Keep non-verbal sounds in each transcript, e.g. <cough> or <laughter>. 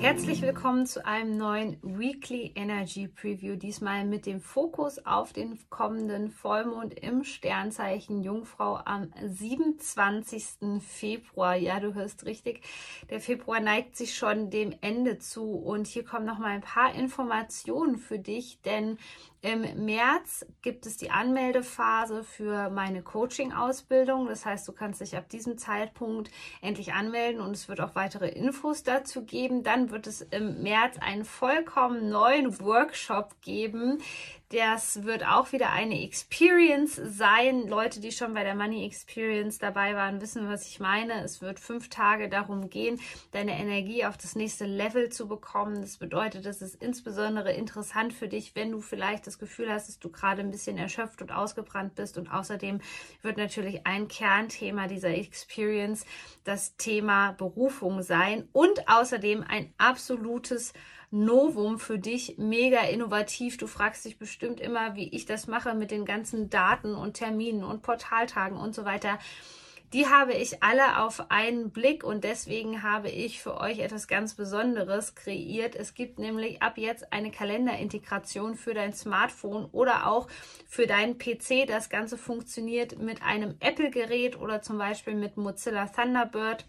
Herzlich willkommen zu einem neuen Weekly Energy Preview. Diesmal mit dem Fokus auf den kommenden Vollmond im Sternzeichen Jungfrau am 27. Februar. Ja, du hörst richtig. Der Februar neigt sich schon dem Ende zu und hier kommen noch mal ein paar Informationen für dich, denn im März gibt es die Anmeldephase für meine Coaching-Ausbildung. Das heißt, du kannst dich ab diesem Zeitpunkt endlich anmelden und es wird auch weitere Infos dazu geben. Dann wird es im März einen vollkommen neuen Workshop geben, das wird auch wieder eine Experience sein. Leute, die schon bei der Money Experience dabei waren, wissen, was ich meine. Es wird fünf Tage darum gehen, deine Energie auf das nächste Level zu bekommen. Das bedeutet, es ist insbesondere interessant für dich, wenn du vielleicht das Gefühl hast, dass du gerade ein bisschen erschöpft und ausgebrannt bist. Und außerdem wird natürlich ein Kernthema dieser Experience das Thema Berufung sein und außerdem ein absolutes Novum für dich, mega innovativ. Du fragst dich bestimmt immer, wie ich das mache mit den ganzen Daten und Terminen und Portaltagen und so weiter. Die habe ich alle auf einen Blick und deswegen habe ich für euch etwas ganz Besonderes kreiert. Es gibt nämlich ab jetzt eine Kalenderintegration für dein Smartphone oder auch für deinen PC. Das Ganze funktioniert mit einem Apple-Gerät oder zum Beispiel mit Mozilla Thunderbird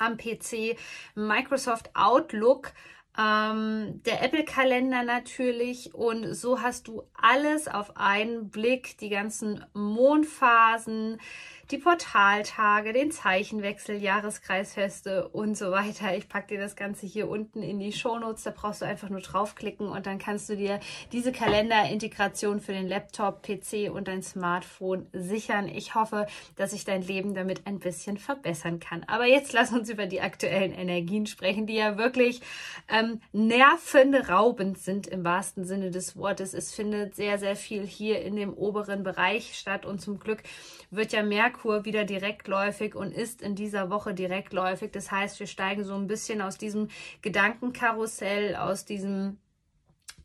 am PC, Microsoft Outlook ähm, der Apple-Kalender natürlich. Und so hast du alles auf einen Blick, die ganzen Mondphasen, die Portaltage, den Zeichenwechsel, Jahreskreisfeste und so weiter. Ich packe dir das Ganze hier unten in die Shownotes. Da brauchst du einfach nur draufklicken und dann kannst du dir diese Kalenderintegration für den Laptop, PC und dein Smartphone sichern. Ich hoffe, dass ich dein Leben damit ein bisschen verbessern kann. Aber jetzt lass uns über die aktuellen Energien sprechen, die ja wirklich ähm, nervenraubend sind im wahrsten Sinne des Wortes. Es findet sehr, sehr viel hier in dem oberen Bereich statt und zum Glück wird ja mehr Merkur wieder direktläufig und ist in dieser Woche direktläufig. Das heißt, wir steigen so ein bisschen aus diesem Gedankenkarussell, aus diesem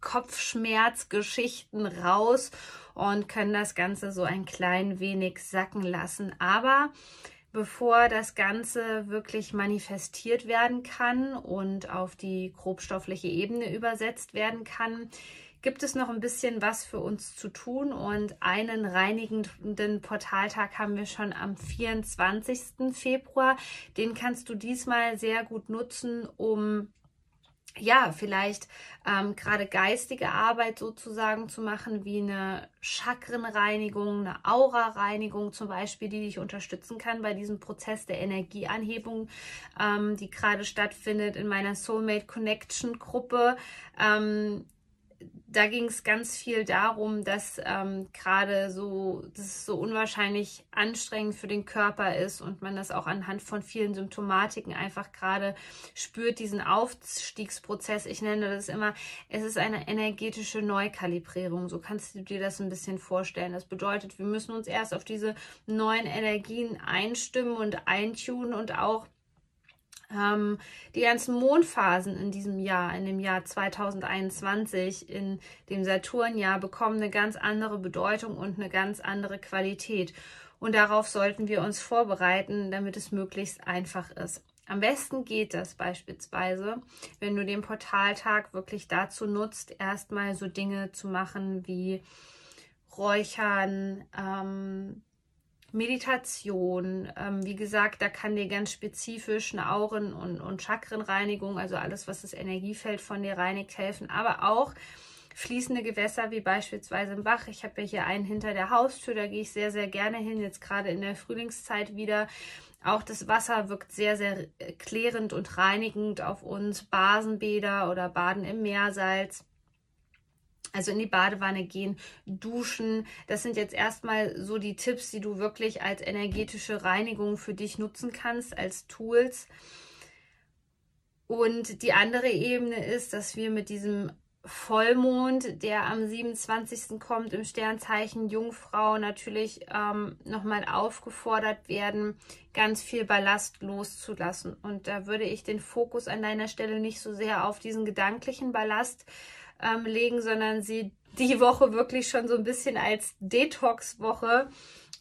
Kopfschmerzgeschichten raus und können das Ganze so ein klein wenig sacken lassen. Aber bevor das Ganze wirklich manifestiert werden kann und auf die grobstoffliche Ebene übersetzt werden kann, gibt es noch ein bisschen was für uns zu tun und einen reinigenden Portaltag haben wir schon am 24. Februar. Den kannst du diesmal sehr gut nutzen, um ja, vielleicht ähm, gerade geistige Arbeit sozusagen zu machen, wie eine Chakrenreinigung, eine Aura-Reinigung zum Beispiel, die dich unterstützen kann bei diesem Prozess der Energieanhebung, ähm, die gerade stattfindet in meiner Soulmate Connection Gruppe. Ähm, da ging es ganz viel darum, dass ähm, gerade so, dass so unwahrscheinlich anstrengend für den Körper ist und man das auch anhand von vielen Symptomatiken einfach gerade spürt, diesen Aufstiegsprozess. Ich nenne das immer, es ist eine energetische Neukalibrierung. So kannst du dir das ein bisschen vorstellen. Das bedeutet, wir müssen uns erst auf diese neuen Energien einstimmen und eintunen und auch ähm, die ganzen Mondphasen in diesem Jahr, in dem Jahr 2021, in dem Saturnjahr, bekommen eine ganz andere Bedeutung und eine ganz andere Qualität. Und darauf sollten wir uns vorbereiten, damit es möglichst einfach ist. Am besten geht das beispielsweise, wenn du den Portaltag wirklich dazu nutzt, erstmal so Dinge zu machen wie Räuchern, ähm, Meditation, ähm, wie gesagt, da kann dir ganz spezifisch eine Auren- und, und Chakrenreinigung, also alles, was das Energiefeld von dir reinigt, helfen, aber auch fließende Gewässer wie beispielsweise im Bach. Ich habe ja hier einen hinter der Haustür, da gehe ich sehr, sehr gerne hin, jetzt gerade in der Frühlingszeit wieder. Auch das Wasser wirkt sehr, sehr klärend und reinigend auf uns. Basenbäder oder Baden im Meersalz also in die Badewanne gehen, duschen. Das sind jetzt erstmal so die Tipps, die du wirklich als energetische Reinigung für dich nutzen kannst, als Tools. Und die andere Ebene ist, dass wir mit diesem Vollmond, der am 27. kommt im Sternzeichen Jungfrau, natürlich ähm, nochmal aufgefordert werden, ganz viel Ballast loszulassen. Und da würde ich den Fokus an deiner Stelle nicht so sehr auf diesen gedanklichen Ballast ähm, legen, sondern sie die Woche wirklich schon so ein bisschen als Detox-Woche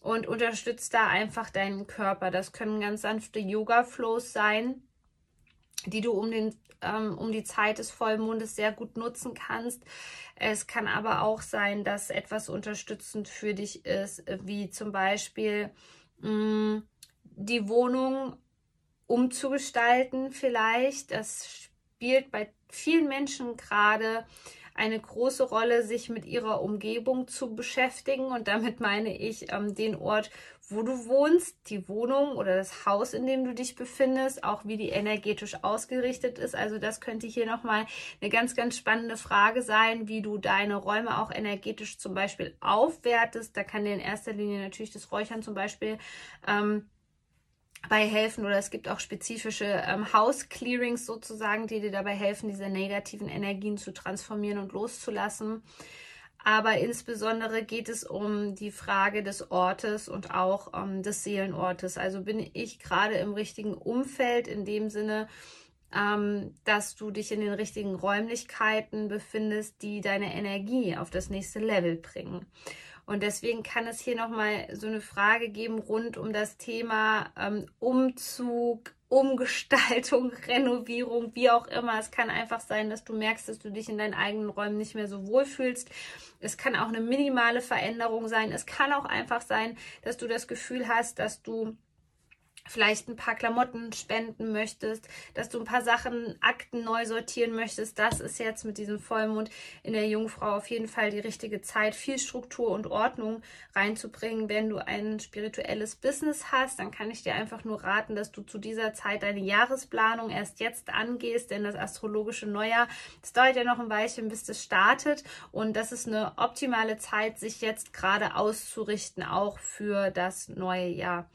und unterstützt da einfach deinen Körper. Das können ganz sanfte Yoga-Flows sein, die du um den ähm, um die Zeit des Vollmondes sehr gut nutzen kannst. Es kann aber auch sein, dass etwas unterstützend für dich ist, wie zum Beispiel mh, mm, die Wohnung umzugestalten vielleicht. Das spielt bei vielen Menschen gerade eine große Rolle, sich mit ihrer Umgebung zu beschäftigen. Und damit meine ich ähm, den Ort, wo du wohnst, die Wohnung oder das Haus, in dem du dich befindest, auch wie die energetisch ausgerichtet ist. Also das könnte hier nochmal eine ganz, ganz spannende Frage sein, wie du deine Räume auch energetisch zum Beispiel aufwertest. Da kann dir in erster Linie natürlich das Räuchern zum Beispiel ähm, bei helfen oder es gibt auch spezifische ähm, House Clearings sozusagen, die dir dabei helfen, diese negativen Energien zu transformieren und loszulassen. Aber insbesondere geht es um die Frage des Ortes und auch um, des Seelenortes. Also bin ich gerade im richtigen Umfeld in dem Sinne, ähm, dass du dich in den richtigen Räumlichkeiten befindest, die deine Energie auf das nächste Level bringen. Und deswegen kann es hier nochmal so eine Frage geben rund um das Thema ähm, Umzug, <laughs> Umgestaltung, Renovierung, wie auch immer. Es kann einfach sein, dass du merkst, dass du dich in deinen eigenen Räumen nicht mehr so wohl fühlst. Es kann auch eine minimale Veränderung sein. Es kann auch einfach sein, dass du das Gefühl hast, dass du vielleicht ein paar Klamotten spenden möchtest, dass du ein paar Sachen, Akten neu sortieren möchtest, das ist jetzt mit diesem Vollmond in der Jungfrau auf jeden Fall die richtige Zeit, viel Struktur und Ordnung reinzubringen. Wenn du ein spirituelles Business hast, dann kann ich dir einfach nur raten, dass du zu dieser Zeit deine Jahresplanung erst jetzt angehst, denn das astrologische Neujahr, es dauert ja noch ein Weilchen, bis das startet und das ist eine optimale Zeit, sich jetzt gerade auszurichten, auch für das neue Jahr.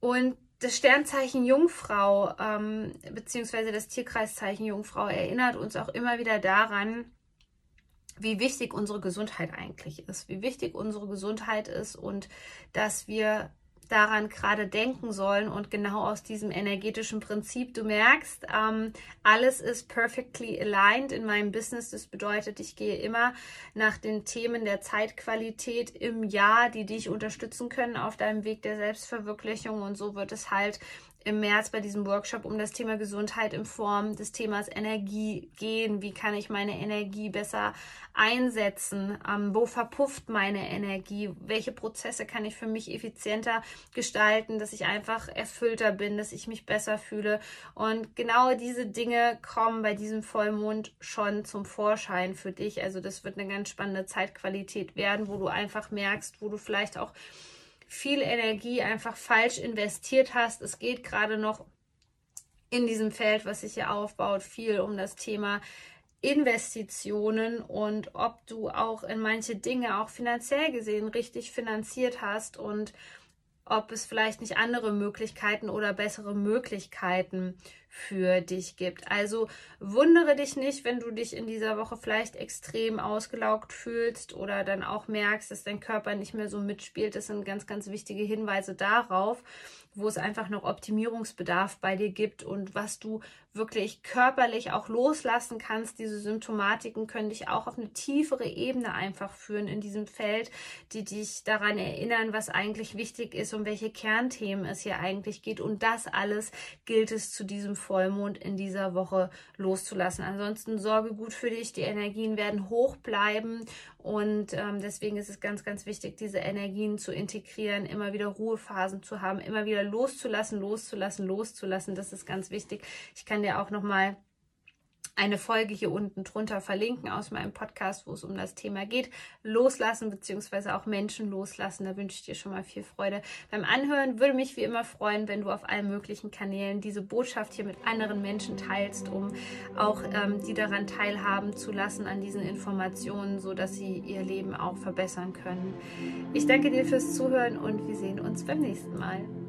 Und das Sternzeichen Jungfrau, ähm, beziehungsweise das Tierkreiszeichen Jungfrau, erinnert uns auch immer wieder daran, wie wichtig unsere Gesundheit eigentlich ist, wie wichtig unsere Gesundheit ist und dass wir daran gerade denken sollen und genau aus diesem energetischen Prinzip. Du merkst, ähm, alles ist perfectly aligned in meinem Business. Das bedeutet, ich gehe immer nach den Themen der Zeitqualität im Jahr, die dich unterstützen können auf deinem Weg der Selbstverwirklichung. Und so wird es halt im März bei diesem Workshop um das Thema Gesundheit in Form des Themas Energie gehen. Wie kann ich meine Energie besser einsetzen? Ähm, wo verpufft meine Energie? Welche Prozesse kann ich für mich effizienter gestalten, dass ich einfach erfüllter bin, dass ich mich besser fühle? Und genau diese Dinge kommen bei diesem Vollmond schon zum Vorschein für dich. Also das wird eine ganz spannende Zeitqualität werden, wo du einfach merkst, wo du vielleicht auch viel Energie einfach falsch investiert hast. Es geht gerade noch in diesem Feld, was sich hier aufbaut, viel um das Thema Investitionen und ob du auch in manche Dinge auch finanziell gesehen richtig finanziert hast und ob es vielleicht nicht andere Möglichkeiten oder bessere Möglichkeiten für dich gibt. Also wundere dich nicht, wenn du dich in dieser Woche vielleicht extrem ausgelaugt fühlst oder dann auch merkst, dass dein Körper nicht mehr so mitspielt. Das sind ganz, ganz wichtige Hinweise darauf wo es einfach noch Optimierungsbedarf bei dir gibt und was du wirklich körperlich auch loslassen kannst. Diese Symptomatiken können dich auch auf eine tiefere Ebene einfach führen in diesem Feld, die dich daran erinnern, was eigentlich wichtig ist und welche Kernthemen es hier eigentlich geht. Und das alles gilt es zu diesem Vollmond in dieser Woche loszulassen. Ansonsten sorge gut für dich. Die Energien werden hoch bleiben und ähm, deswegen ist es ganz, ganz wichtig, diese Energien zu integrieren, immer wieder Ruhephasen zu haben, immer wieder loszulassen, loszulassen, loszulassen. Das ist ganz wichtig. Ich kann dir auch nochmal eine Folge hier unten drunter verlinken aus meinem Podcast, wo es um das Thema geht. Loslassen beziehungsweise auch Menschen loslassen. Da wünsche ich dir schon mal viel Freude beim Anhören. Würde mich wie immer freuen, wenn du auf allen möglichen Kanälen diese Botschaft hier mit anderen Menschen teilst, um auch ähm, die daran teilhaben zu lassen an diesen Informationen, so dass sie ihr Leben auch verbessern können. Ich danke dir fürs Zuhören und wir sehen uns beim nächsten Mal.